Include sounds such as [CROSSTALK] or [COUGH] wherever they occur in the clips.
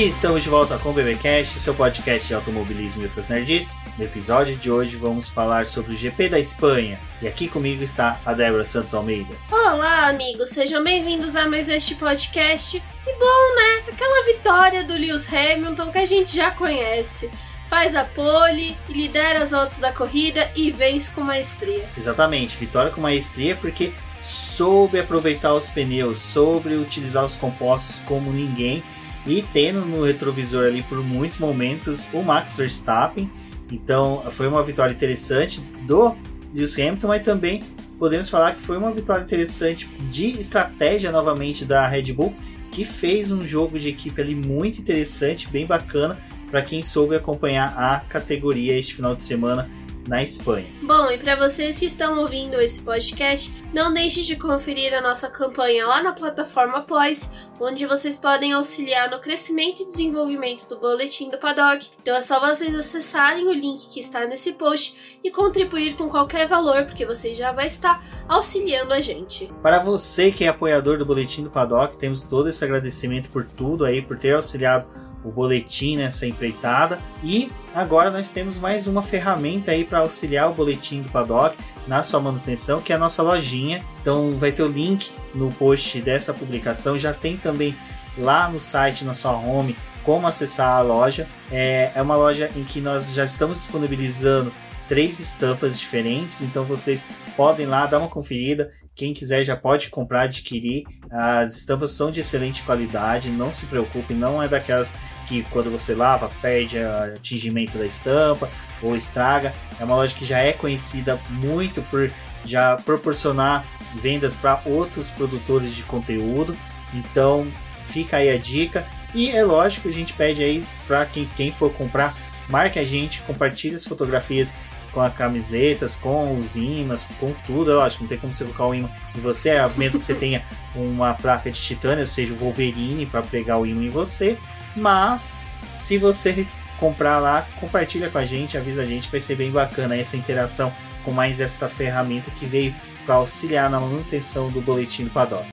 E estamos de volta com o BBcast, seu podcast de automobilismo e outras nerds. No episódio de hoje vamos falar sobre o GP da Espanha. E aqui comigo está a Débora Santos Almeida. Olá, amigos, sejam bem-vindos a mais este podcast. E bom, né? Aquela vitória do Lewis Hamilton que a gente já conhece. Faz a pole, lidera as voltas da corrida e vence com maestria. Exatamente, vitória com maestria porque soube aproveitar os pneus, soube utilizar os compostos como ninguém e tendo no retrovisor ali por muitos momentos o Max Verstappen. Então foi uma vitória interessante do Lewis Hamilton, mas também podemos falar que foi uma vitória interessante de estratégia novamente da Red Bull, que fez um jogo de equipe ali muito interessante, bem bacana para quem soube acompanhar a categoria este final de semana na Espanha. Bom, e para vocês que estão ouvindo esse podcast, não deixe de conferir a nossa campanha lá na plataforma Após, onde vocês podem auxiliar no crescimento e desenvolvimento do boletim do Paddock. Então é só vocês acessarem o link que está nesse post e contribuir com qualquer valor, porque você já vai estar auxiliando a gente. Para você que é apoiador do boletim do Paddock, temos todo esse agradecimento por tudo aí, por ter auxiliado o boletim nessa empreitada. E agora nós temos mais uma ferramenta aí para auxiliar o boletim do Paddock na sua manutenção, que é a nossa lojinha. Então vai ter o link no post dessa publicação, já tem também lá no site, na sua home, como acessar a loja. É, é uma loja em que nós já estamos disponibilizando três estampas diferentes, então vocês podem lá dar uma conferida. Quem quiser já pode comprar, adquirir. As estampas são de excelente qualidade, não se preocupe, não é daquelas que quando você lava perde o atingimento da estampa ou estraga. É uma loja que já é conhecida muito por já proporcionar vendas para outros produtores de conteúdo. Então fica aí a dica. E é lógico, a gente pede aí para quem, quem for comprar, marque a gente, compartilhe as fotografias com as camisetas, com os imãs, com tudo. É lógico, não tem como você colocar o imã em você, a menos que você tenha uma placa de titânio, ou seja, o Wolverine para pegar o imã em você. Mas se você comprar lá, compartilha com a gente, avisa a gente, vai ser bem bacana essa interação com mais esta ferramenta que veio para auxiliar na manutenção do boletim do Paddock.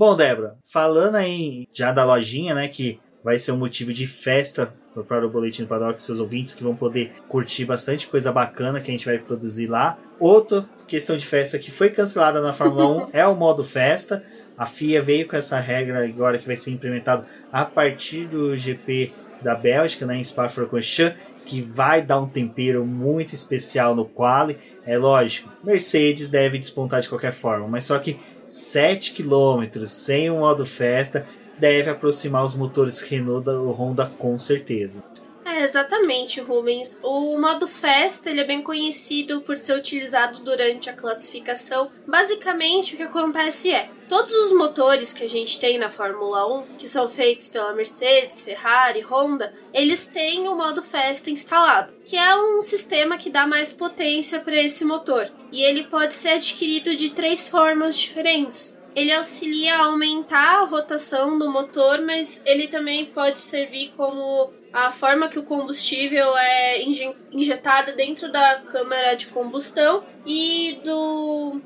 Bom, Débora, falando aí já da lojinha, né, que vai ser um motivo de festa para o Boletim do Paddock, seus ouvintes que vão poder curtir bastante coisa bacana que a gente vai produzir lá. Outra questão de festa que foi cancelada na Fórmula 1 [LAUGHS] é o modo festa. A FIA veio com essa regra agora que vai ser implementado a partir do GP da Bélgica, né, em Spa-Francorchamps, que vai dar um tempero muito especial no quali. É lógico, Mercedes deve despontar de qualquer forma, mas só que 7 km sem o modo festa deve aproximar os motores Renault da Honda com certeza. É, exatamente, Rubens. O modo festa ele é bem conhecido por ser utilizado durante a classificação. Basicamente, o que acontece é, todos os motores que a gente tem na Fórmula 1, que são feitos pela Mercedes, Ferrari, Honda, eles têm o modo festa instalado, que é um sistema que dá mais potência para esse motor. E ele pode ser adquirido de três formas diferentes ele auxilia a aumentar a rotação do motor, mas ele também pode servir como a forma que o combustível é injetado dentro da câmara de combustão e do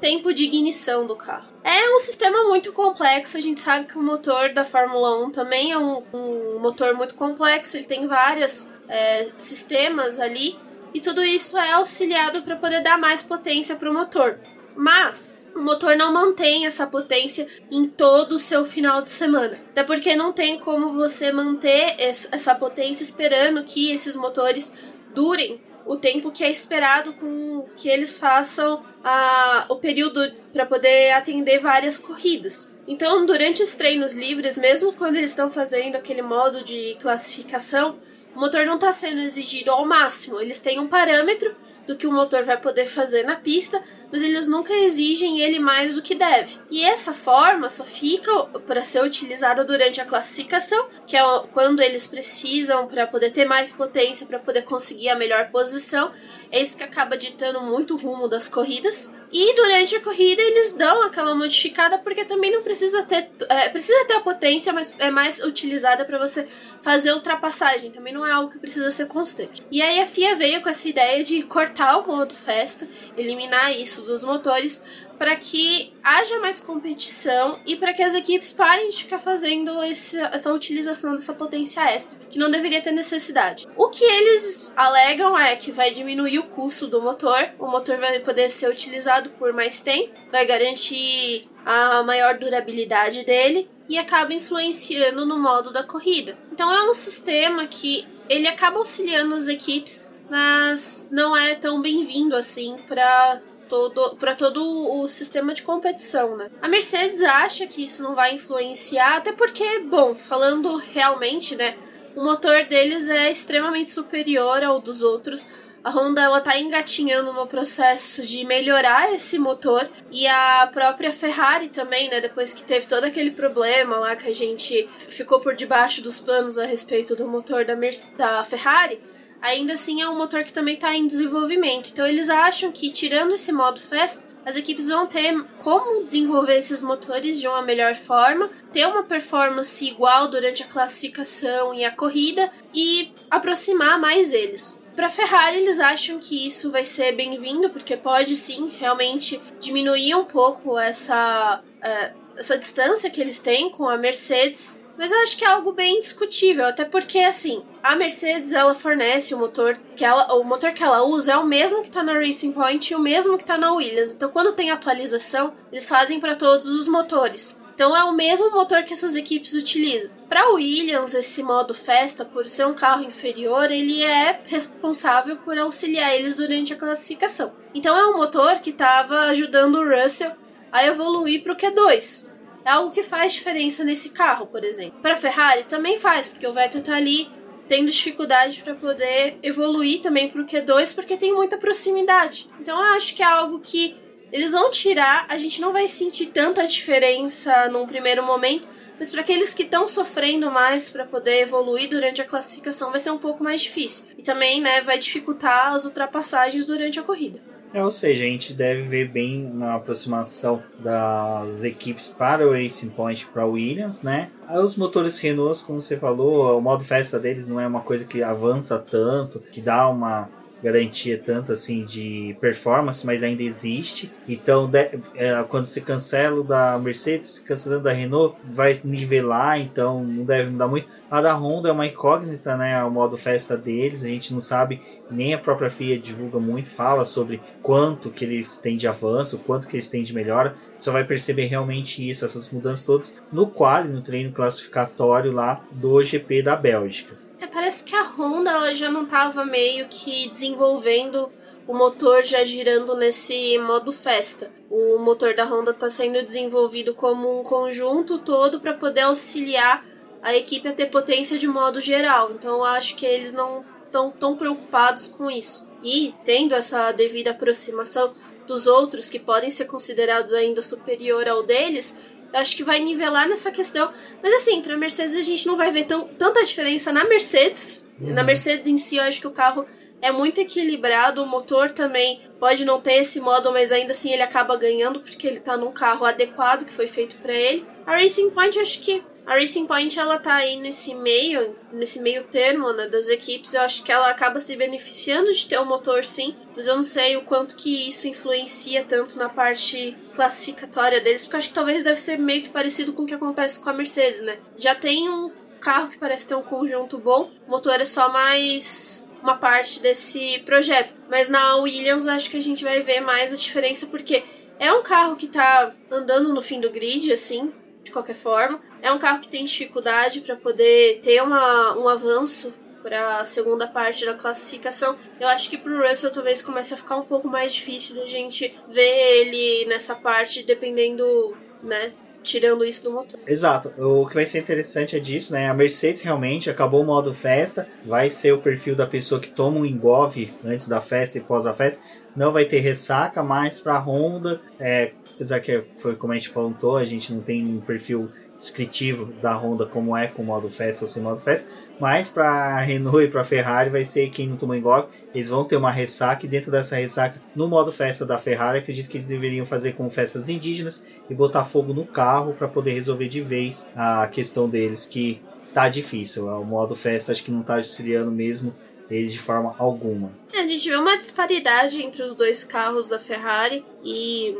tempo de ignição do carro. É um sistema muito complexo, a gente sabe que o motor da Fórmula 1 também é um, um motor muito complexo, ele tem vários é, sistemas ali e tudo isso é auxiliado para poder dar mais potência para o motor. Mas o motor não mantém essa potência em todo o seu final de semana. Até porque não tem como você manter essa potência esperando que esses motores durem o tempo que é esperado com que eles façam a, o período para poder atender várias corridas. Então, durante os treinos livres, mesmo quando eles estão fazendo aquele modo de classificação, o motor não está sendo exigido ao máximo. Eles têm um parâmetro do que o motor vai poder fazer na pista, mas eles nunca exigem ele mais do que deve. E essa forma só fica para ser utilizada durante a classificação, que é quando eles precisam para poder ter mais potência, para poder conseguir a melhor posição. É isso que acaba ditando muito o rumo das corridas. E durante a corrida eles dão aquela modificada porque também não precisa ter é, precisa ter a potência, mas é mais utilizada para você fazer ultrapassagem. Também não é algo que precisa ser constante. E aí a FIA veio com essa ideia de cortar o modo festa, eliminar isso dos motores para que haja mais competição e para que as equipes parem de ficar fazendo esse, essa utilização dessa potência extra, que não deveria ter necessidade. O que eles alegam é que vai diminuir o custo do motor, o motor vai poder ser utilizado por mais tempo, vai garantir a maior durabilidade dele e acaba influenciando no modo da corrida. Então é um sistema que ele acaba auxiliando as equipes, mas não é tão bem-vindo assim para todo para todo o sistema de competição, né? A Mercedes acha que isso não vai influenciar, até porque, bom, falando realmente, né, o motor deles é extremamente superior ao dos outros. A Honda ela tá engatinhando no processo de melhorar esse motor e a própria Ferrari também, né, depois que teve todo aquele problema lá que a gente ficou por debaixo dos panos a respeito do motor da, Mercedes, da Ferrari, ainda assim é um motor que também está em desenvolvimento. Então eles acham que tirando esse modo festa, as equipes vão ter como desenvolver esses motores de uma melhor forma, ter uma performance igual durante a classificação e a corrida e aproximar mais eles. Para Ferrari, eles acham que isso vai ser bem-vindo, porque pode sim realmente diminuir um pouco essa, é, essa distância que eles têm com a Mercedes mas eu acho que é algo bem discutível, até porque assim, a Mercedes ela fornece o motor que ela, o motor que ela usa é o mesmo que está na Racing Point e o mesmo que está na Williams. Então quando tem atualização, eles fazem para todos os motores. Então é o mesmo motor que essas equipes utilizam. Para Williams, esse modo festa, por ser um carro inferior, ele é responsável por auxiliar eles durante a classificação. Então é um motor que estava ajudando o Russell a evoluir para o Q2 é algo que faz diferença nesse carro, por exemplo. Para Ferrari também faz, porque o Vettel tá ali tendo dificuldade para poder evoluir também para o Q2, porque tem muita proximidade. Então eu acho que é algo que eles vão tirar, a gente não vai sentir tanta diferença num primeiro momento, mas para aqueles que estão sofrendo mais para poder evoluir durante a classificação vai ser um pouco mais difícil. E também, né, vai dificultar as ultrapassagens durante a corrida. É, ou seja, a gente deve ver bem uma aproximação das equipes para o Racing Point para Williams, né? Os motores Renault, como você falou, o modo festa deles não é uma coisa que avança tanto, que dá uma garantia tanto assim de performance, mas ainda existe. Então, de, é, quando se cancela da Mercedes, cancelando da Renault, vai nivelar, então não deve mudar muito. A da Honda é uma incógnita, né? O modo festa deles, a gente não sabe, nem a própria FIA divulga muito, fala sobre quanto que eles têm de avanço, quanto que eles têm de melhora. Só vai perceber realmente isso, essas mudanças todas, no quali, no treino classificatório lá do GP da Bélgica. É, parece que a Honda ela já não estava meio que desenvolvendo o motor já girando nesse modo festa. O motor da Honda está sendo desenvolvido como um conjunto todo para poder auxiliar a equipe a ter potência de modo geral. Então eu acho que eles não estão tão preocupados com isso. E tendo essa devida aproximação dos outros que podem ser considerados ainda superior ao deles, eu acho que vai nivelar nessa questão. Mas assim, pra Mercedes a gente não vai ver tão, tanta diferença na Mercedes. Uhum. Na Mercedes em si, eu acho que o carro é muito equilibrado, o motor também pode não ter esse modo, mas ainda assim ele acaba ganhando porque ele tá num carro adequado que foi feito para ele. A Racing Point, eu acho que a Racing Point ela tá aí nesse meio, nesse meio termo, né, das equipes. Eu acho que ela acaba se beneficiando de ter um motor sim, mas eu não sei o quanto que isso influencia tanto na parte classificatória deles, porque acho que talvez deve ser meio que parecido com o que acontece com a Mercedes, né? Já tem um carro que parece ter um conjunto bom, o motor é só mais uma parte desse projeto. Mas na Williams acho que a gente vai ver mais a diferença porque é um carro que tá andando no fim do grid, assim, de qualquer forma. É um carro que tem dificuldade para poder ter uma, um avanço para a segunda parte da classificação. Eu acho que para o Russell talvez comece a ficar um pouco mais difícil da gente ver ele nessa parte, dependendo, né, tirando isso do motor. Exato. O que vai ser interessante é disso, né? A Mercedes realmente acabou o modo festa, vai ser o perfil da pessoa que toma um engove antes da festa e pós a festa. Não vai ter ressaca, mas para a Honda, é, apesar que foi como a gente falou, a gente não tem um perfil descritivo da Honda como é com modo festa ou sem modo festa, mas para Renault e para Ferrari vai ser quem não tomou engolfe, eles vão ter uma ressaca e dentro dessa ressaca, no modo festa da Ferrari, acredito que eles deveriam fazer com festas indígenas e botar fogo no carro para poder resolver de vez a questão deles que tá difícil, o modo festa acho que não tá auxiliando mesmo eles de forma alguma. É, a gente vê uma disparidade entre os dois carros da Ferrari e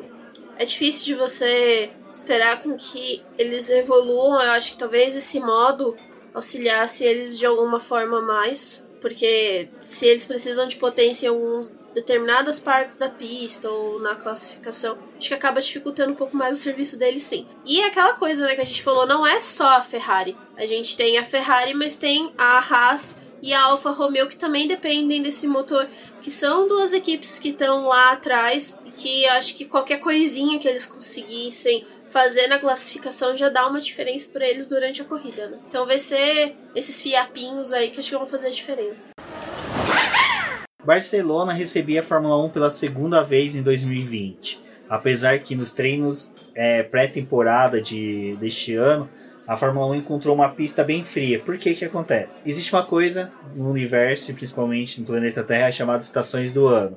é difícil de você esperar com que eles evoluam. Eu acho que talvez esse modo auxiliasse eles de alguma forma mais. Porque se eles precisam de potência em algumas determinadas partes da pista ou na classificação, acho que acaba dificultando um pouco mais o serviço deles sim. E é aquela coisa né, que a gente falou, não é só a Ferrari. A gente tem a Ferrari, mas tem a Haas e a Alfa Romeo que também dependem desse motor, que são duas equipes que estão lá atrás que acho que qualquer coisinha que eles conseguissem fazer na classificação já dá uma diferença para eles durante a corrida, né? Então vai ser esses fiapinhos aí que acho que vão fazer a diferença. Barcelona recebia a Fórmula 1 pela segunda vez em 2020. Apesar que nos treinos é, pré-temporada de, deste ano a Fórmula 1 encontrou uma pista bem fria. Por que que acontece? Existe uma coisa no universo, principalmente no planeta Terra, chamada estações do ano.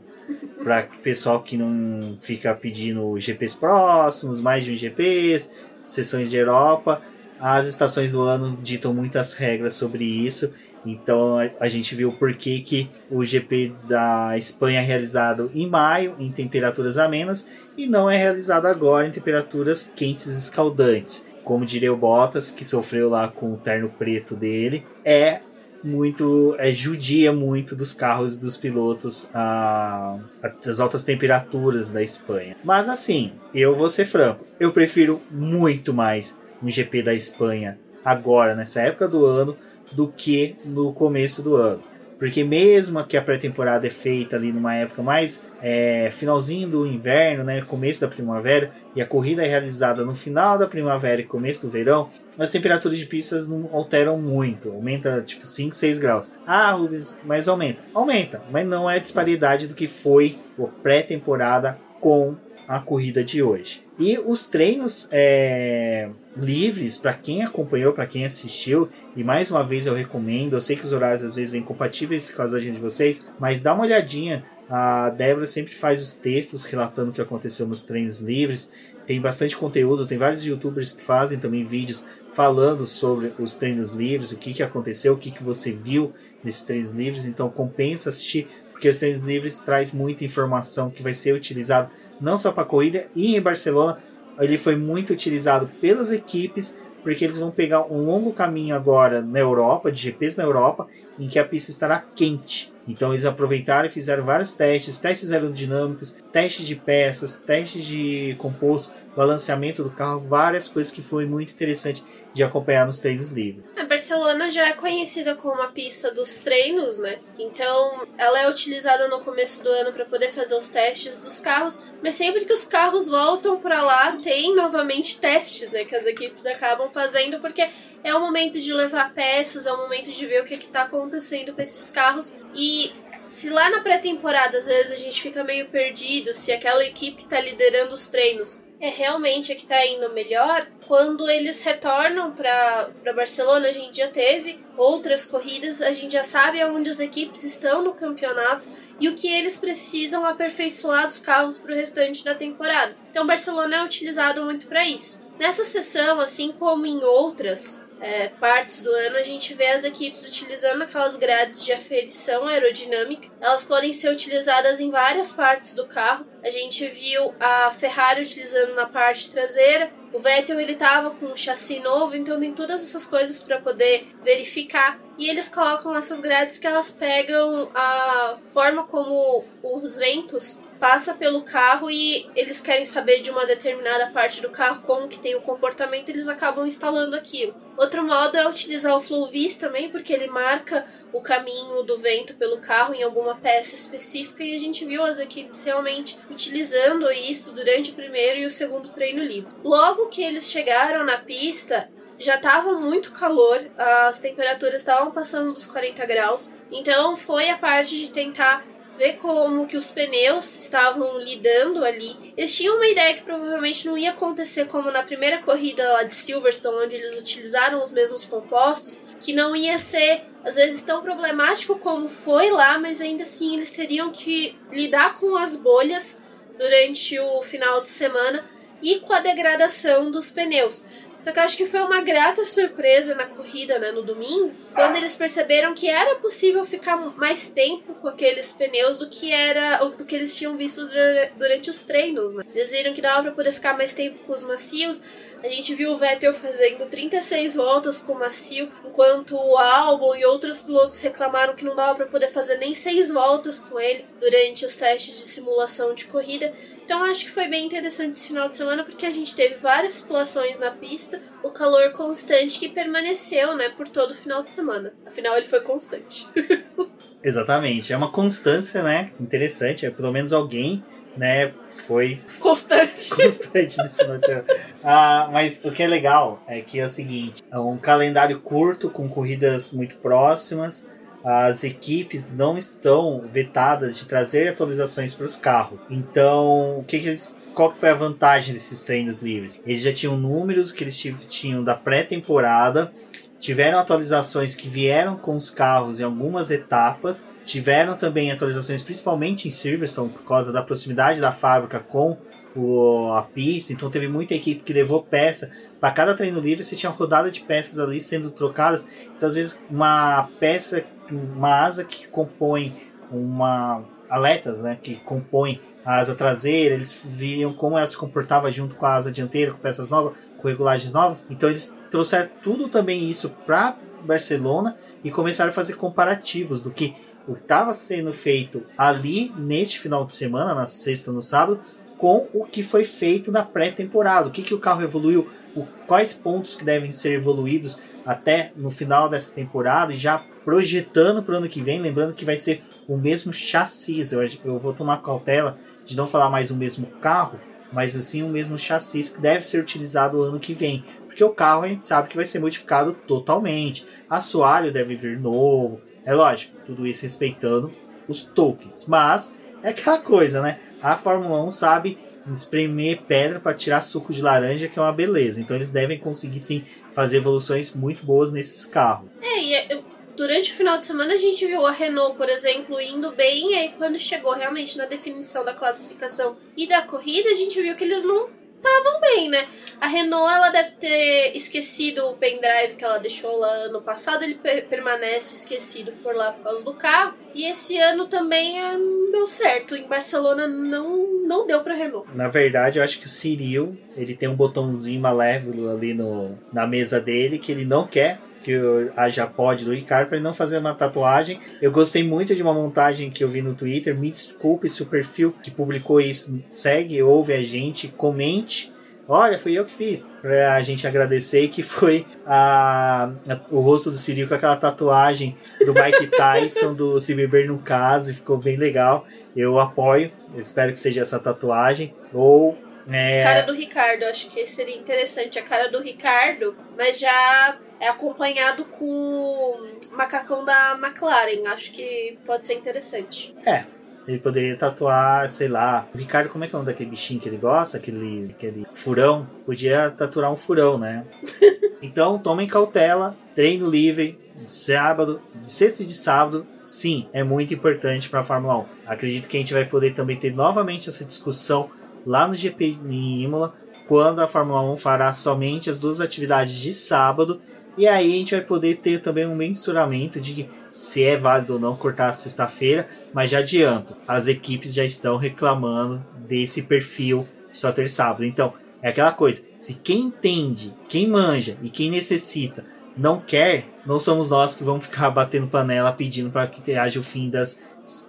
Para pessoal que não fica pedindo GPs próximos, mais de um GPs, sessões de Europa, as estações do ano ditam muitas regras sobre isso. Então a, gente viu por que, que o GP da Espanha é realizado em maio, em temperaturas amenas, e não é realizado agora em temperaturas quentes e escaldantes como diria o Bottas, que sofreu lá com o terno preto dele, é muito é judia muito dos carros dos pilotos as altas temperaturas da Espanha. Mas assim, eu vou ser franco, eu prefiro muito mais um GP da Espanha agora nessa época do ano do que no começo do ano. Porque mesmo que a pré-temporada é feita ali numa época mais é, finalzinho do inverno, né, começo da primavera, e a corrida é realizada no final da primavera e começo do verão, as temperaturas de pistas não alteram muito, aumenta tipo 5, 6 graus. Ah, Rubens, mas aumenta. Aumenta, mas não é disparidade do que foi a pré-temporada com a corrida de hoje. E os treinos é, livres, para quem acompanhou, para quem assistiu, e mais uma vez eu recomendo, eu sei que os horários às vezes são incompatíveis com da gente de vocês, mas dá uma olhadinha. A Débora sempre faz os textos relatando o que aconteceu nos treinos livres. Tem bastante conteúdo, tem vários youtubers que fazem também vídeos falando sobre os treinos livres, o que, que aconteceu, o que, que você viu nesses treinos livres. Então compensa assistir, porque os treinos livres traz muita informação que vai ser utilizada não só para corrida e em Barcelona ele foi muito utilizado pelas equipes porque eles vão pegar um longo caminho agora na Europa, de GPs na Europa, em que a pista estará quente. Então eles aproveitaram e fizeram vários testes, testes aerodinâmicos, testes de peças, testes de composto, balanceamento do carro, várias coisas que foi muito interessante de acompanhar nos treinos livres. A Barcelona já é conhecida como a pista dos treinos, né? Então ela é utilizada no começo do ano para poder fazer os testes dos carros, mas sempre que os carros voltam para lá, tem novamente testes, né? Que as equipes acabam fazendo porque é o momento de levar peças, é o momento de ver o que está acontecendo com esses carros e se lá na pré-temporada às vezes a gente fica meio perdido se aquela equipe que está liderando os treinos é realmente a que está indo melhor, quando eles retornam para Barcelona, a gente já teve outras corridas, a gente já sabe aonde as equipes estão no campeonato e o que eles precisam aperfeiçoar dos carros para o restante da temporada. Então, Barcelona é utilizado muito para isso. Nessa sessão, assim como em outras, é, partes do ano, a gente vê as equipes utilizando aquelas grades de aferição aerodinâmica. Elas podem ser utilizadas em várias partes do carro. A gente viu a Ferrari utilizando na parte traseira. O Vettel ele estava com um chassi novo, então tem todas essas coisas para poder verificar e eles colocam essas grades que elas pegam a forma como os ventos passa pelo carro e eles querem saber de uma determinada parte do carro como que tem o comportamento, eles acabam instalando aquilo. Outro modo é utilizar o Flow Vis também, porque ele marca o caminho do vento pelo carro em alguma peça específica e a gente viu as equipes realmente utilizando isso durante o primeiro e o segundo treino livre. Logo que eles chegaram na pista, já estava muito calor, as temperaturas estavam passando dos 40 graus, então foi a parte de tentar ver como que os pneus estavam lidando ali. Eles tinham uma ideia que provavelmente não ia acontecer como na primeira corrida lá de Silverstone, onde eles utilizaram os mesmos compostos, que não ia ser às vezes tão problemático como foi lá, mas ainda assim eles teriam que lidar com as bolhas durante o final de semana e com a degradação dos pneus. Só que eu acho que foi uma grata surpresa na corrida, né, no domingo, quando eles perceberam que era possível ficar mais tempo com aqueles pneus do que era do que eles tinham visto durante os treinos, né? Eles viram que dava para poder ficar mais tempo com os macios. A gente viu o Vettel fazendo 36 voltas com o macio, enquanto o Albon e outros pilotos reclamaram que não dava para poder fazer nem 6 voltas com ele durante os testes de simulação de corrida. Então acho que foi bem interessante esse final de semana porque a gente teve várias situações na pista, o calor constante que permaneceu, né, por todo o final de semana. Afinal ele foi constante. [LAUGHS] Exatamente, é uma constância, né? Interessante, é pelo menos alguém, né, foi constante. [LAUGHS] Constante nesse final de semana. Ah, mas o que é legal é que é o seguinte: é um calendário curto com corridas muito próximas as equipes não estão vetadas de trazer atualizações para os carros. Então, o que, que eles qual que foi a vantagem desses treinos livres? Eles já tinham números que eles tinham da pré-temporada, tiveram atualizações que vieram com os carros em algumas etapas, tiveram também atualizações principalmente em Silverstone por causa da proximidade da fábrica com o, a pista, então teve muita equipe que levou peça. Para cada treino livre. Você tinha uma rodada de peças ali sendo trocadas, então às vezes uma peça uma asa que compõe uma aletas, né, que compõe a asa traseira, eles viam como ela se comportava junto com a asa dianteira, com peças novas, com regulagens novas. Então eles trouxeram tudo também isso para Barcelona e começaram a fazer comparativos do que o que estava sendo feito ali neste final de semana, na sexta no sábado, com o que foi feito na pré-temporada. O que, que o carro evoluiu, o, quais pontos que devem ser evoluídos até no final dessa temporada e já projetando para o ano que vem, lembrando que vai ser o mesmo chassi. Eu, eu vou tomar cautela de não falar mais o mesmo carro, mas assim o mesmo chassi que deve ser utilizado ano que vem. Porque o carro a gente sabe que vai ser modificado totalmente. Assoalho deve vir novo. É lógico, tudo isso respeitando os tokens. Mas é aquela coisa, né? A Fórmula 1 sabe espremer pedra para tirar suco de laranja, que é uma beleza. Então eles devem conseguir sim fazer evoluções muito boas nesses carros. É, e é, durante o final de semana a gente viu a Renault, por exemplo, indo bem, e aí quando chegou realmente na definição da classificação e da corrida, a gente viu que eles não estavam bem, né? A Renault ela deve ter esquecido o pendrive que ela deixou lá ano passado, ele per permanece esquecido por lá por causa do carro. E esse ano também é, não deu certo. Em Barcelona não, não deu pra Renault. Na verdade, eu acho que o Cyril, ele tem um botãozinho malévolo ali no, na mesa dele que ele não quer que haja pod do Ricardo para ele não fazer uma tatuagem. Eu gostei muito de uma montagem que eu vi no Twitter. Me desculpe se o perfil que publicou isso segue, ouve a gente, comente. Olha, fui eu que fiz. Pra a gente agradecer que foi a, a, o rosto do Ciril com aquela tatuagem do Mike [LAUGHS] Tyson, do Se Beber no Caso, e ficou bem legal. Eu apoio, eu espero que seja essa tatuagem. Ou é... Cara do Ricardo, acho que seria interessante a cara do Ricardo, mas já é acompanhado com o macacão da McLaren. Acho que pode ser interessante. É. Ele poderia tatuar, sei lá. O Ricardo, como é que é o nome daquele bichinho que ele gosta? Aquele, aquele furão. Podia tatuar um furão, né? [LAUGHS] então, tomem cautela. Treino livre. Sábado, sexta e de sábado, sim, é muito importante para a Fórmula 1. Acredito que a gente vai poder também ter novamente essa discussão lá no GP em Imola, quando a Fórmula 1 fará somente as duas atividades de sábado e aí a gente vai poder ter também um mensuramento de se é válido ou não cortar a sexta-feira, mas já adianto, as equipes já estão reclamando desse perfil de só ter sábado. Então, é aquela coisa, se quem entende, quem manja e quem necessita não quer, não somos nós que vamos ficar batendo panela pedindo para que haja o fim das,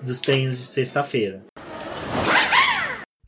dos treinos de sexta-feira.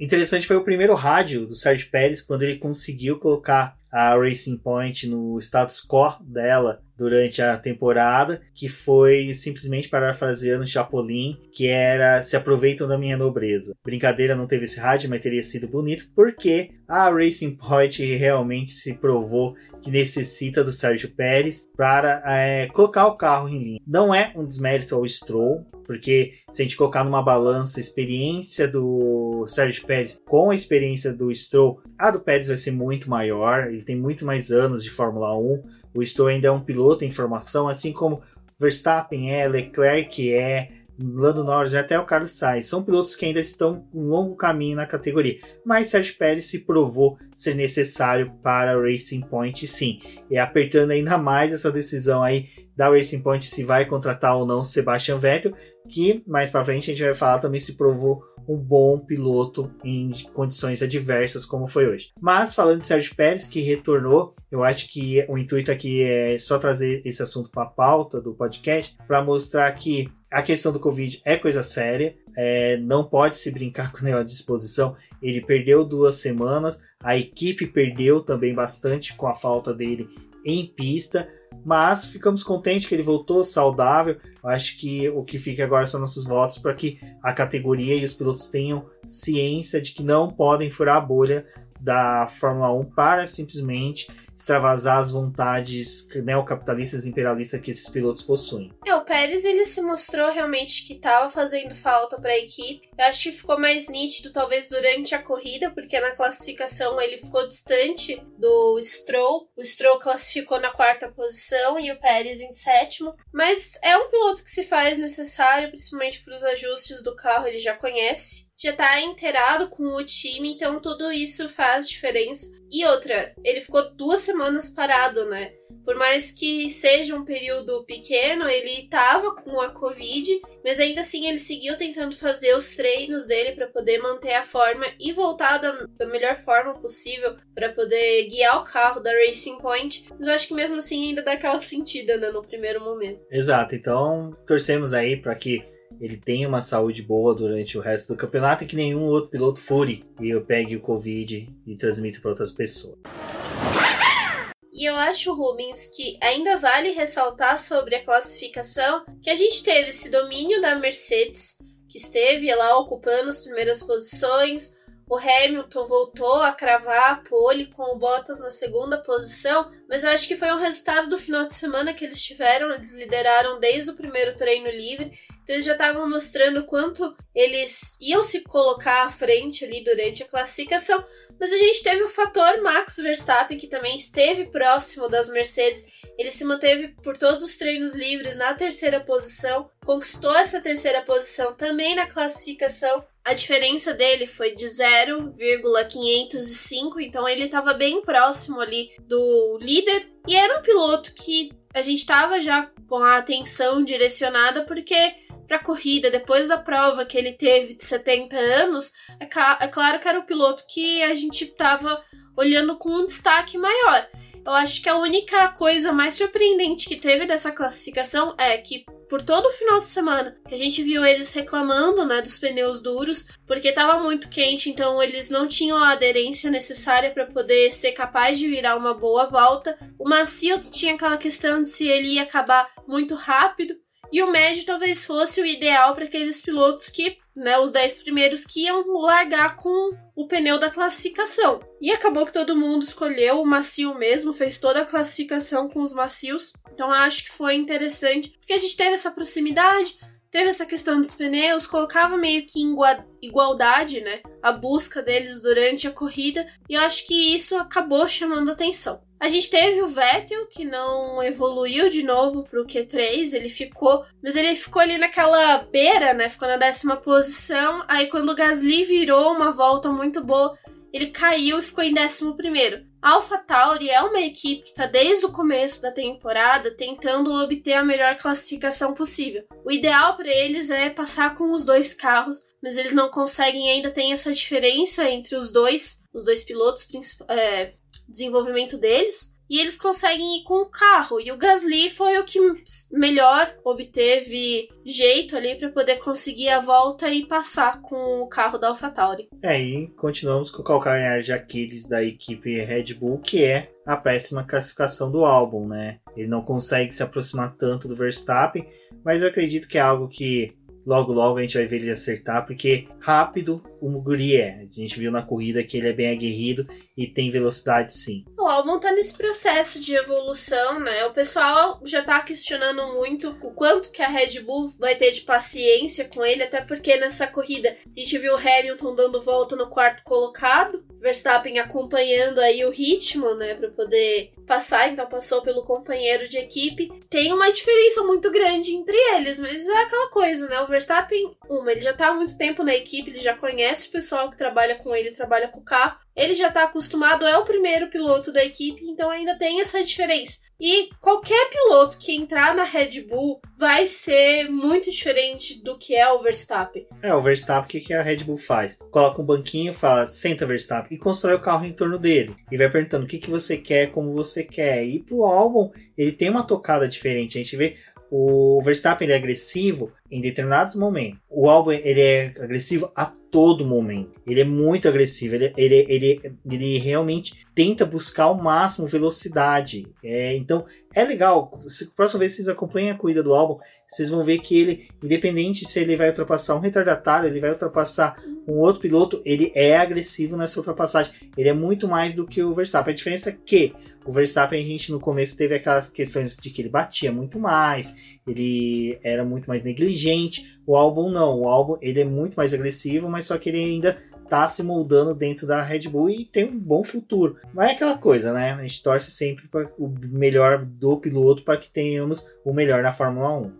Interessante foi o primeiro rádio do Sérgio Pérez quando ele conseguiu colocar a Racing Point no status quo dela durante a temporada, que foi simplesmente parafraseando Chapolin, que era se aproveitam da minha nobreza. Brincadeira, não teve esse rádio, mas teria sido bonito, porque a Racing Point realmente se provou que necessita do Sérgio Pérez para é, colocar o carro em linha. Não é um desmérito ao Stroll, porque se a gente colocar numa balança a experiência do Sérgio Pérez com a experiência do Stroll, a do Pérez vai ser muito maior, ele tem muito mais anos de Fórmula 1 o Stroll ainda é um piloto em formação, assim como Verstappen é, Leclerc é, Lando Norris e até o Carlos Sainz. São pilotos que ainda estão um longo caminho na categoria. Mas Sérgio Pérez se provou ser necessário para a Racing Point, sim. E apertando ainda mais essa decisão aí da Racing Point se vai contratar ou não Sebastian Vettel, que mais para frente a gente vai falar também se provou um bom piloto em condições adversas como foi hoje. Mas falando de Sérgio Pérez que retornou, eu acho que o intuito aqui é só trazer esse assunto para a pauta do podcast para mostrar que a questão do Covid é coisa séria, é, não pode se brincar [LAUGHS] com a disposição. Ele perdeu duas semanas, a equipe perdeu também bastante com a falta dele em pista. Mas ficamos contentes que ele voltou saudável. Acho que o que fica agora são nossos votos para que a categoria e os pilotos tenham ciência de que não podem furar a bolha da Fórmula 1 para simplesmente extravasar as vontades neocapitalistas imperialistas que esses pilotos possuem. É, o Pérez ele se mostrou realmente que estava fazendo falta para a equipe. Eu acho que ficou mais nítido talvez durante a corrida, porque na classificação ele ficou distante do Stroll. O Stroll classificou na quarta posição e o Pérez em sétimo. Mas é um piloto que se faz necessário, principalmente para os ajustes do carro, ele já conhece já está inteirado com o time, então tudo isso faz diferença. E outra, ele ficou duas semanas parado, né? Por mais que seja um período pequeno, ele estava com a Covid, mas ainda assim ele seguiu tentando fazer os treinos dele para poder manter a forma e voltar da, da melhor forma possível para poder guiar o carro da Racing Point. Mas eu acho que mesmo assim ainda dá aquela sentida né, no primeiro momento. Exato, então torcemos aí para que ele tenha uma saúde boa durante o resto do campeonato e que nenhum outro piloto fure e eu pegue o Covid e transmita para outras pessoas. E eu acho, Rubens, que ainda vale ressaltar sobre a classificação que a gente teve esse domínio da Mercedes, que esteve lá ocupando as primeiras posições, o Hamilton voltou a cravar a pole com o Bottas na segunda posição, mas eu acho que foi um resultado do final de semana que eles tiveram. Eles lideraram desde o primeiro treino livre, então eles já estavam mostrando quanto eles iam se colocar à frente ali durante a classificação. Mas a gente teve o fator Max Verstappen, que também esteve próximo das Mercedes ele se manteve por todos os treinos livres na terceira posição, conquistou essa terceira posição também na classificação. A diferença dele foi de 0,505, então ele estava bem próximo ali do líder. E era um piloto que a gente estava já com a atenção direcionada, porque para a corrida, depois da prova que ele teve de 70 anos, é, é claro que era o piloto que a gente estava olhando com um destaque maior. Eu acho que a única coisa mais surpreendente que teve dessa classificação é que por todo o final de semana que a gente viu eles reclamando, né, dos pneus duros, porque estava muito quente, então eles não tinham a aderência necessária para poder ser capaz de virar uma boa volta. O macio tinha aquela questão de se ele ia acabar muito rápido, e o médio talvez fosse o ideal para aqueles pilotos que né, os 10 primeiros que iam largar com o pneu da classificação. E acabou que todo mundo escolheu o macio mesmo, fez toda a classificação com os macios. Então acho que foi interessante, porque a gente teve essa proximidade, teve essa questão dos pneus, colocava meio que em igualdade, né, a busca deles durante a corrida, e eu acho que isso acabou chamando atenção. A gente teve o Vettel, que não evoluiu de novo pro Q3, ele ficou, mas ele ficou ali naquela beira, né? Ficou na décima posição. Aí quando o Gasly virou uma volta muito boa, ele caiu e ficou em décimo primeiro. A AlphaTauri é uma equipe que está desde o começo da temporada tentando obter a melhor classificação possível. O ideal para eles é passar com os dois carros, mas eles não conseguem ainda tem essa diferença entre os dois, os dois pilotos é, desenvolvimento deles. e eles conseguem ir com o carro. E o Gasly foi o que melhor obteve jeito ali para poder conseguir a volta e passar com o carro da AlphaTauri. É, e continuamos com o calcanhar de Aquiles da equipe Red Bull, que é a péssima classificação do álbum, né? Ele não consegue se aproximar tanto do Verstappen, mas eu acredito que é algo que logo logo a gente vai ver ele acertar, porque rápido o Muguri é. A gente viu na corrida que ele é bem aguerrido e tem velocidade sim. O álbum tá nesse processo de evolução, né? O pessoal já tá questionando muito o quanto que a Red Bull vai ter de paciência com ele, até porque nessa corrida a gente viu o Hamilton dando volta no quarto colocado, Verstappen acompanhando aí o ritmo, né, para poder passar, então passou pelo companheiro de equipe. Tem uma diferença muito grande entre eles, mas é aquela coisa, né? O Verstappen, uma, ele já tá há muito tempo na equipe, ele já conhece o pessoal que trabalha com ele, trabalha com o carro. Ele já tá acostumado, é o primeiro piloto da equipe, então ainda tem essa diferença. E qualquer piloto que entrar na Red Bull vai ser muito diferente do que é o Verstappen. É, o Verstappen, o que, a Red Bull faz? Coloca um banquinho, fala, senta Verstappen, e constrói o carro em torno dele. E vai perguntando o que, que você quer, como você quer. E pro álbum, ele tem uma tocada diferente. A gente vê o Verstappen ele é agressivo em determinados momentos. O álbum ele é agressivo a todo momento. Ele é muito agressivo. Ele, ele, ele, ele realmente tenta buscar ao máximo velocidade. É, então é legal. Se, próxima vez vocês acompanhem a corrida do álbum, vocês vão ver que ele, independente se ele vai ultrapassar um retardatário, ele vai ultrapassar um outro piloto, ele é agressivo nessa ultrapassagem. Ele é muito mais do que o Verstappen. A diferença é que o Verstappen, a gente no começo teve aquelas questões de que ele batia muito mais, ele era muito mais negligente. O álbum não, o álbum ele é muito mais agressivo, mas só que ele ainda tá se moldando dentro da Red Bull e tem um bom futuro. Mas é aquela coisa, né? A gente torce sempre para o melhor do piloto para que tenhamos o melhor na Fórmula 1.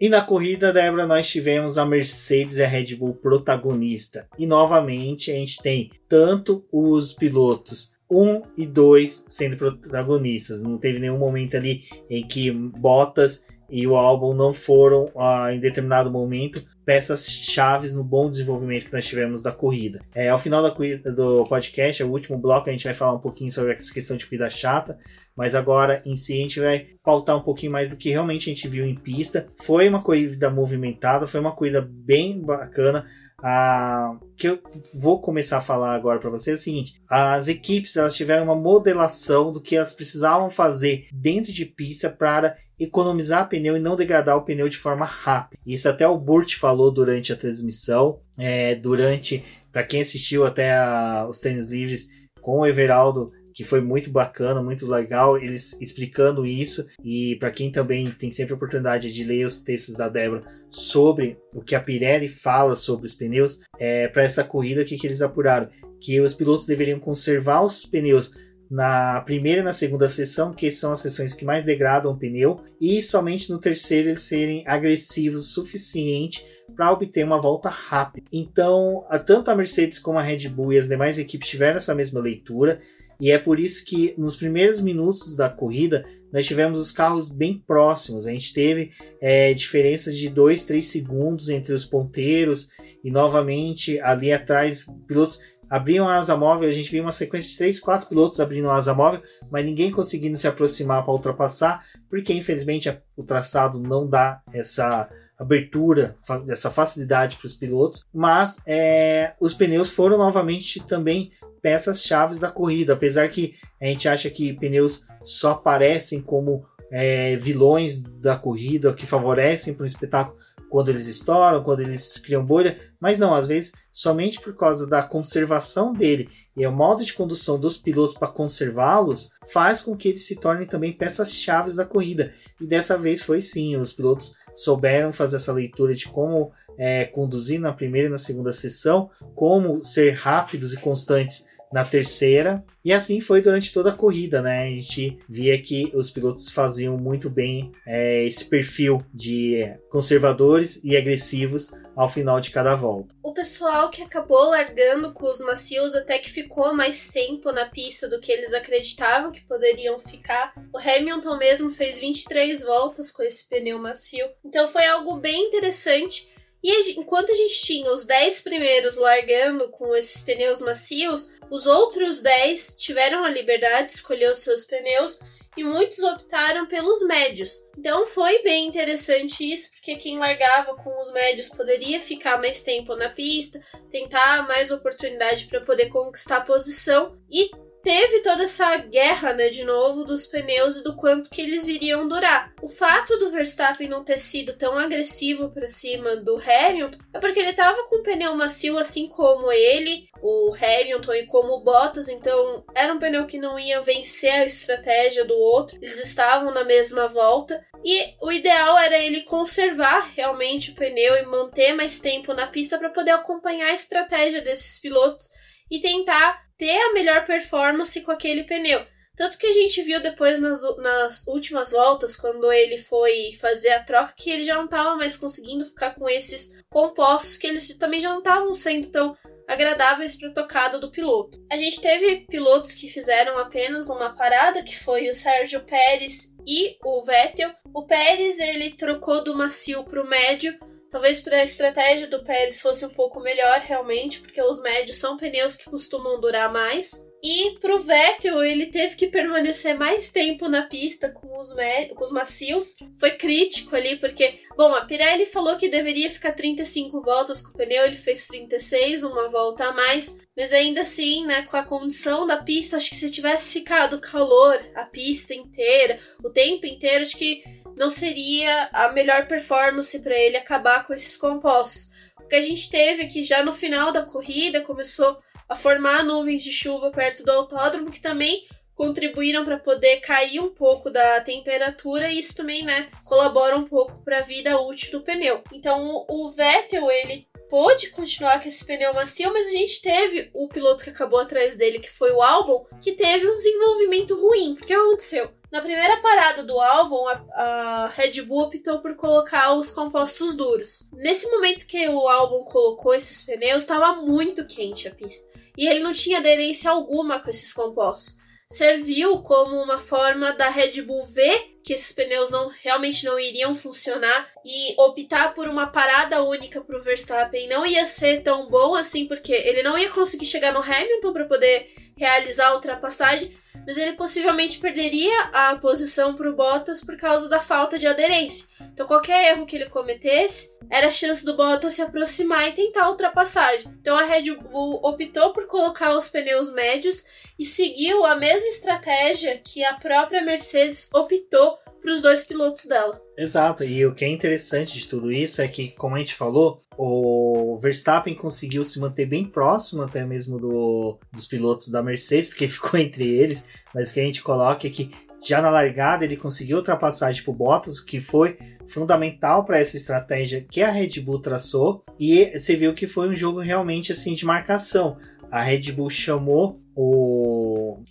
E na corrida, Débora, nós tivemos a Mercedes e a Red Bull protagonista. E novamente a gente tem tanto os pilotos 1 e 2 sendo protagonistas. Não teve nenhum momento ali em que Bottas e o álbum não foram, ah, em determinado momento, peças chaves no bom desenvolvimento que nós tivemos da corrida. É, ao final da do podcast, é o último bloco, a gente vai falar um pouquinho sobre essa questão de corrida chata, mas agora em si a gente vai pautar um pouquinho mais do que realmente a gente viu em pista. Foi uma corrida movimentada, foi uma corrida bem bacana. A, que eu vou começar a falar agora para vocês é o seguinte: as equipes elas tiveram uma modelação do que elas precisavam fazer dentro de pista para economizar pneu e não degradar o pneu de forma rápida. Isso até o Burt falou durante a transmissão, é, durante para quem assistiu até a, os tênis livres com o Everaldo que foi muito bacana, muito legal, eles explicando isso. E para quem também tem sempre a oportunidade de ler os textos da Débora sobre o que a Pirelli fala sobre os pneus, é, para essa corrida, que, que eles apuraram? Que os pilotos deveriam conservar os pneus na primeira e na segunda sessão, que são as sessões que mais degradam o pneu, e somente no terceiro eles serem agressivos o suficiente para obter uma volta rápida. Então, tanto a Mercedes como a Red Bull e as demais equipes tiveram essa mesma leitura. E é por isso que nos primeiros minutos da corrida nós tivemos os carros bem próximos. A gente teve é, diferenças de 2, 3 segundos entre os ponteiros e novamente ali atrás pilotos abriam a asa móvel. A gente viu uma sequência de 3, 4 pilotos abrindo a asa móvel, mas ninguém conseguindo se aproximar para ultrapassar, porque infelizmente o traçado não dá essa abertura, essa facilidade para os pilotos. Mas é, os pneus foram novamente também peças chaves da corrida, apesar que a gente acha que pneus só aparecem como é, vilões da corrida que favorecem para o espetáculo quando eles estouram, quando eles criam bolha, mas não, às vezes somente por causa da conservação dele e o modo de condução dos pilotos para conservá-los faz com que eles se tornem também peças chaves da corrida. E dessa vez foi sim, os pilotos souberam fazer essa leitura de como é, conduzir na primeira e na segunda sessão, como ser rápidos e constantes na terceira. E assim foi durante toda a corrida, né? A gente via que os pilotos faziam muito bem é, esse perfil de conservadores e agressivos ao final de cada volta. O pessoal que acabou largando com os macios até que ficou mais tempo na pista do que eles acreditavam que poderiam ficar. O Hamilton mesmo fez 23 voltas com esse pneu macio. Então foi algo bem interessante E enquanto a gente tinha os 10 primeiros largando com esses pneus macios, os outros 10 tiveram a liberdade de escolher os seus pneus e muitos optaram pelos médios. Então foi bem interessante isso, porque quem largava com os médios poderia ficar mais tempo na pista, tentar mais oportunidade para poder conquistar a posição e teve toda essa guerra, né, de novo, dos pneus e do quanto que eles iriam durar. O fato do Verstappen não ter sido tão agressivo para cima do Hamilton é porque ele tava com um pneu macio assim como ele, o Hamilton e como o Bottas, então era um pneu que não ia vencer a estratégia do outro. Eles estavam na mesma volta e o ideal era ele conservar realmente o pneu e manter mais tempo na pista para poder acompanhar a estratégia desses pilotos e tentar ter a melhor performance com aquele pneu. Tanto que a gente viu depois nas, nas últimas voltas, quando ele foi fazer a troca, que ele já não estava mais conseguindo ficar com esses compostos, que eles também já não estavam sendo tão agradáveis para a tocada do piloto. A gente teve pilotos que fizeram apenas uma parada, que foi o Sérgio Pérez e o Vettel. O Pérez ele trocou do macio para o médio, Talvez para a estratégia do Pérez fosse um pouco melhor, realmente, porque os médios são pneus que costumam durar mais. E pro Vettel, ele teve que permanecer mais tempo na pista com os, com os macios. Foi crítico ali, porque, bom, a Pirelli falou que deveria ficar 35 voltas com o pneu, ele fez 36, uma volta a mais. Mas ainda assim, né, com a condição da pista, acho que se tivesse ficado calor a pista inteira, o tempo inteiro, acho que não seria a melhor performance para ele acabar com esses compostos. O que a gente teve aqui já no final da corrida começou a formar nuvens de chuva perto do autódromo que também contribuíram para poder cair um pouco da temperatura e isso também, né, colabora um pouco para a vida útil do pneu. Então, o Vettel, ele pôde continuar com esse pneu macio, mas a gente teve o piloto que acabou atrás dele, que foi o Albon, que teve um desenvolvimento ruim. Porque aconteceu? Na primeira parada do álbum, a, a, Red Bull optou por colocar os compostos duros. Nesse momento que o álbum colocou esses pneus, estava muito quente a pista. E ele não tinha aderência alguma com esses compostos. Serviu como uma forma da Red Bull ver que esses pneus não realmente não iriam funcionar e optar por uma parada única para o Verstappen não ia ser tão bom assim, porque ele não ia conseguir chegar no Hamilton para poder realizar a ultrapassagem, mas ele possivelmente perderia a posição para o Bottas por causa da falta de aderência. Então, qualquer erro que ele cometesse era a chance do Bottas se aproximar e tentar a ultrapassagem. Então, a Red Bull optou por colocar os pneus médios e seguiu a mesma estratégia que a própria Mercedes optou para os dois pilotos dela. Exato, e o que é interessante de tudo isso é que, como a gente falou, o Verstappen conseguiu se manter bem próximo até mesmo do, dos pilotos da Mercedes, porque [LAUGHS] ficou entre eles, mas o que a gente coloca é que já na largada ele conseguiu ultrapassar tipo Bottas, o que foi fundamental para essa estratégia que a Red Bull traçou, e você viu que foi um jogo realmente assim de marcação. A Red Bull chamou o,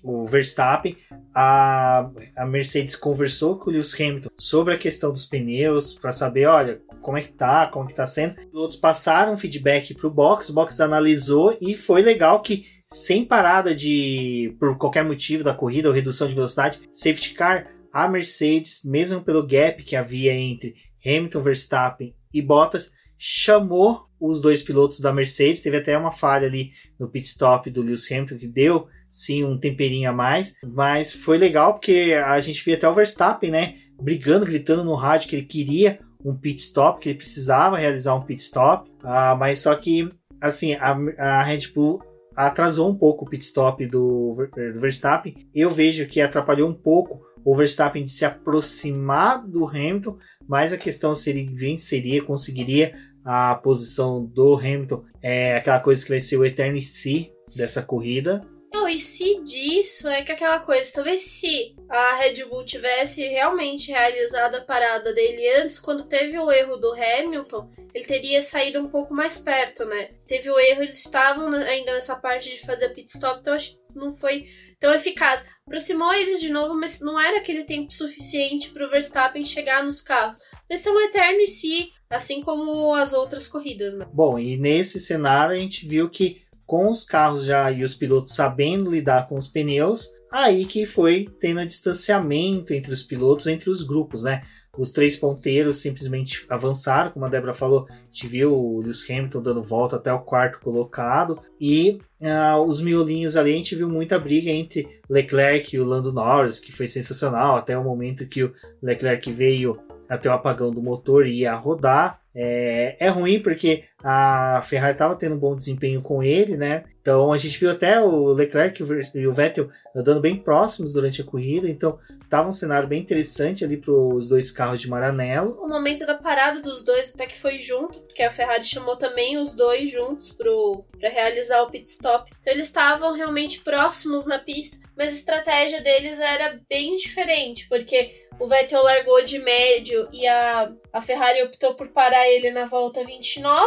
o Verstappen, a, a Mercedes conversou com o Lewis Hamilton sobre a questão dos pneus para saber, olha, como é que tá, como que tá sendo. Os outros passaram feedback pro box, o box analisou e foi legal que sem parada de por qualquer motivo da corrida ou redução de velocidade, safety car, a Mercedes, mesmo pelo gap que havia entre Hamilton, Verstappen e Bottas, chamou os dois pilotos da Mercedes. Teve até uma falha ali no pit stop do Lewis Hamilton que deu sim um temperinho a mais, mas foi legal porque a gente via até o Verstappen, né, brigando, gritando no rádio que ele queria um pit stop, que ele precisava realizar um pit stop, uh, mas só que assim a, a Red Bull atrasou um pouco o pit stop do, do Verstappen. Eu vejo que atrapalhou um pouco o Verstappen de se aproximar do Hamilton, mas a questão se ele venceria, conseguiria a posição do Hamilton é aquela coisa que vai ser o eterno si dessa corrida. Não, e se disso é que aquela coisa, talvez se a Red Bull tivesse realmente realizado a parada dele antes, quando teve o erro do Hamilton, ele teria saído um pouco mais perto, né? Teve o erro, eles estavam ainda nessa parte de fazer pit stop, então acho que não foi tão eficaz. Aproximou eles de novo, mas não era aquele tempo suficiente para o Verstappen chegar nos carros. Esse é um eterno em si, assim como as outras corridas, né? Bom, e nesse cenário a gente viu que com os carros já e os pilotos sabendo lidar com os pneus, aí que foi tendo distanciamento entre os pilotos, entre os grupos, né? os três ponteiros simplesmente avançaram, como a Débora falou, a gente viu o Lewis Hamilton dando volta até o quarto colocado, e uh, os miolinhos ali, a gente viu muita briga entre Leclerc e o Lando Norris, que foi sensacional, até o momento que o Leclerc veio até o apagão do motor e ia rodar. É, é ruim porque a Ferrari estava tendo um bom desempenho com ele, né? Então a gente viu até o Leclerc e o Vettel andando bem próximos durante a corrida, então estava um cenário bem interessante ali para os dois carros de Maranello. O momento da parada dos dois até que foi junto, porque a Ferrari chamou também os dois juntos para realizar o pit stop. Então eles estavam realmente próximos na pista, mas a estratégia deles era bem diferente, porque o Vettel largou de médio e a, a Ferrari optou por parar ele na volta 29,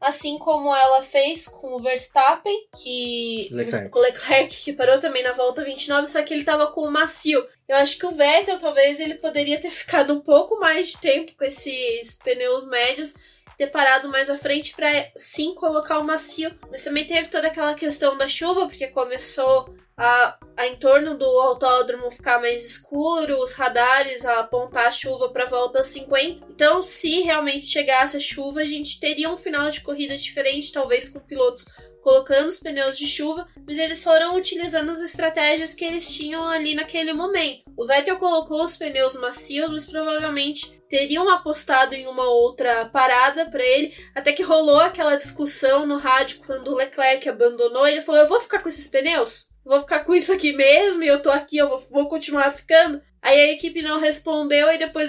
assim como ela fez com o Verstappen, que Leclerc. com o Leclerc, que parou também na volta 29, só que ele tava com o macio. Eu acho que o Vettel talvez ele poderia ter ficado um pouco mais de tempo com esses pneus médios ter parado mais à frente para sim colocar o macio. Mas também teve toda aquela questão da chuva, porque começou a, a em torno do autódromo ficar mais escuro, os radares a apontar a chuva para volta 50. Então, se realmente chegasse a chuva, a gente teria um final de corrida diferente, talvez com pilotos colocando os pneus de chuva, mas eles foram utilizando as estratégias que eles tinham ali naquele momento. O Vettel colocou os pneus macios, mas provavelmente teriam apostado em uma outra parada para ele, até que rolou aquela discussão no rádio quando o Leclerc abandonou. Ele falou: Eu vou ficar com esses pneus? vou ficar com isso aqui mesmo e eu tô aqui, eu vou, vou continuar ficando. Aí a equipe não respondeu e depois